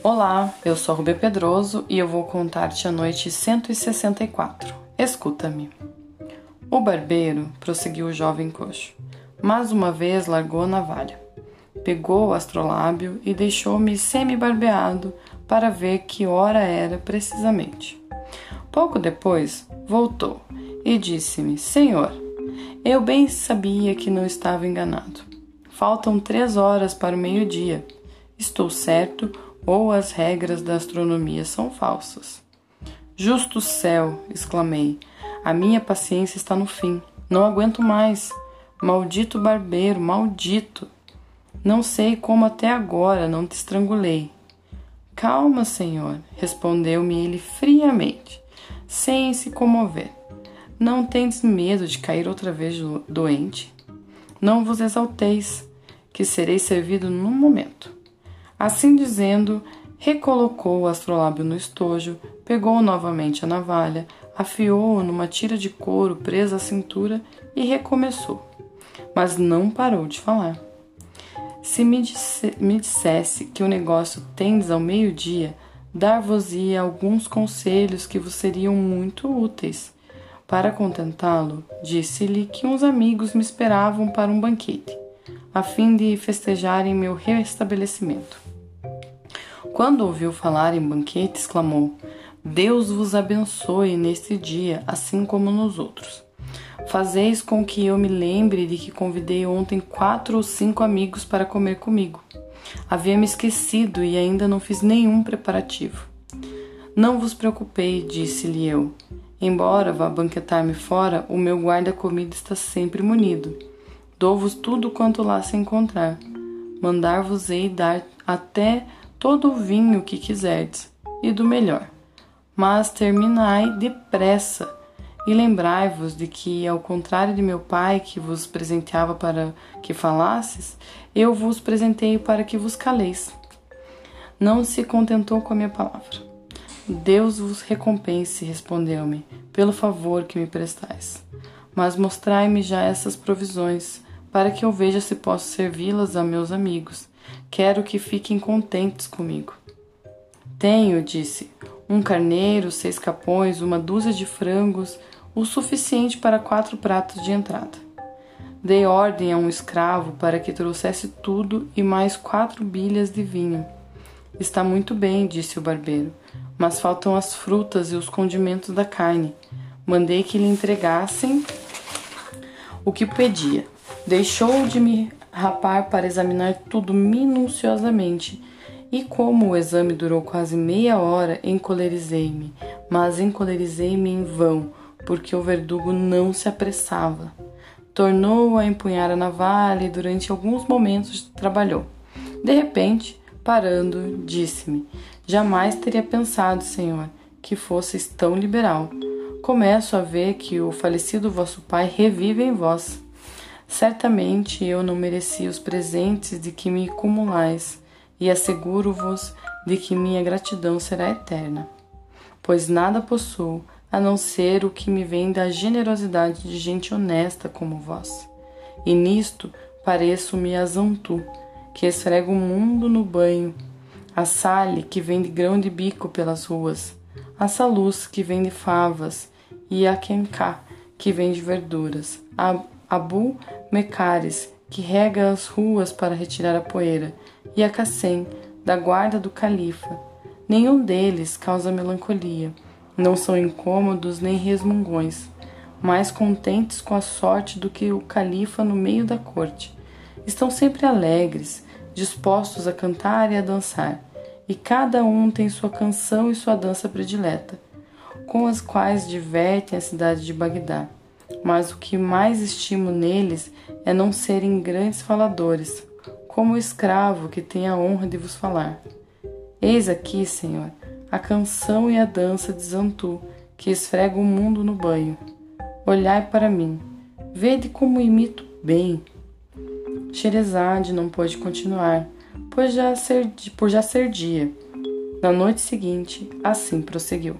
Olá, eu sou Rubê Pedroso e eu vou contar-te a noite 164. Escuta-me. O barbeiro prosseguiu o jovem coxo. Mais uma vez largou a navalha. Pegou o astrolábio e deixou-me semi-barbeado para ver que hora era precisamente. Pouco depois, voltou e disse-me: Senhor, eu bem sabia que não estava enganado. Faltam três horas para o meio-dia. Estou certo ou as regras da astronomia são falsas. Justo céu! exclamei. A minha paciência está no fim. Não aguento mais. Maldito barbeiro, maldito! Não sei como até agora não te estrangulei. Calma, senhor, respondeu-me ele friamente, sem se comover. Não tendes medo de cair outra vez doente? Não vos exalteis, que serei servido num momento. Assim dizendo, recolocou o astrolábio no estojo, pegou novamente a navalha, afiou-o numa tira de couro presa à cintura e recomeçou. Mas não parou de falar. Se me, disse, me dissesse que o negócio tendes ao meio-dia, dar-vos-ia alguns conselhos que vos seriam muito úteis. Para contentá-lo, disse-lhe que uns amigos me esperavam para um banquete, a fim de festejarem meu restabelecimento. Quando ouviu falar em banquete, exclamou: Deus vos abençoe neste dia, assim como nos outros. Fazeis com que eu me lembre de que convidei ontem quatro ou cinco amigos para comer comigo. Havia me esquecido e ainda não fiz nenhum preparativo. Não vos preocupei, disse-lhe eu. Embora vá banquetar-me fora, o meu guarda-comida está sempre munido. Dou-vos tudo quanto lá se encontrar. Mandar-vos-ei dar até todo o vinho que quiserdes, e do melhor. Mas terminai depressa, e lembrai-vos de que, ao contrário de meu pai, que vos presenteava para que falasses, eu vos presentei para que vos caleis. Não se contentou com a minha palavra. Deus vos recompense, respondeu-me, pelo favor que me prestais. Mas mostrai-me já essas provisões, para que eu veja se posso servi-las a meus amigos Quero que fiquem contentes comigo. Tenho, disse, um carneiro, seis capões, uma dúzia de frangos, o suficiente para quatro pratos de entrada. Dei ordem a um escravo para que trouxesse tudo e mais quatro bilhas de vinho. Está muito bem, disse o barbeiro, mas faltam as frutas e os condimentos da carne. Mandei que lhe entregassem o que pedia. Deixou de me rapar para examinar tudo minuciosamente. E como o exame durou quase meia hora, encolerizei-me, mas encolerizei-me em vão, porque o verdugo não se apressava. Tornou a empunhar a navalha e durante alguns momentos trabalhou. De repente, parando, disse-me: Jamais teria pensado, senhor, que fosseis tão liberal. Começo a ver que o falecido vosso pai revive em vós. Certamente eu não mereci os presentes de que me acumulais, e asseguro-vos de que minha gratidão será eterna, pois nada possuo a não ser o que me vem da generosidade de gente honesta como vós. E nisto pareço-me a Zantu, que esfrega o mundo no banho, a Sale, que vende grão de bico pelas ruas, a Saluz, que vende favas, e a Kenká, que vende verduras, a Abu Mecares, que rega as ruas para retirar a poeira, e a Cassem, da guarda do califa. Nenhum deles causa melancolia, não são incômodos nem resmungões, mais contentes com a sorte do que o califa no meio da corte. Estão sempre alegres, dispostos a cantar e a dançar, e cada um tem sua canção e sua dança predileta, com as quais divertem a cidade de Bagdá mas o que mais estimo neles é não serem grandes faladores, como o escravo que tem a honra de vos falar. Eis aqui, Senhor, a canção e a dança de Zantu, que esfrega o mundo no banho. Olhai para mim, vede como imito bem. Xerezade não pôde continuar, pois já ser, por já ser dia. Na noite seguinte, assim prosseguiu.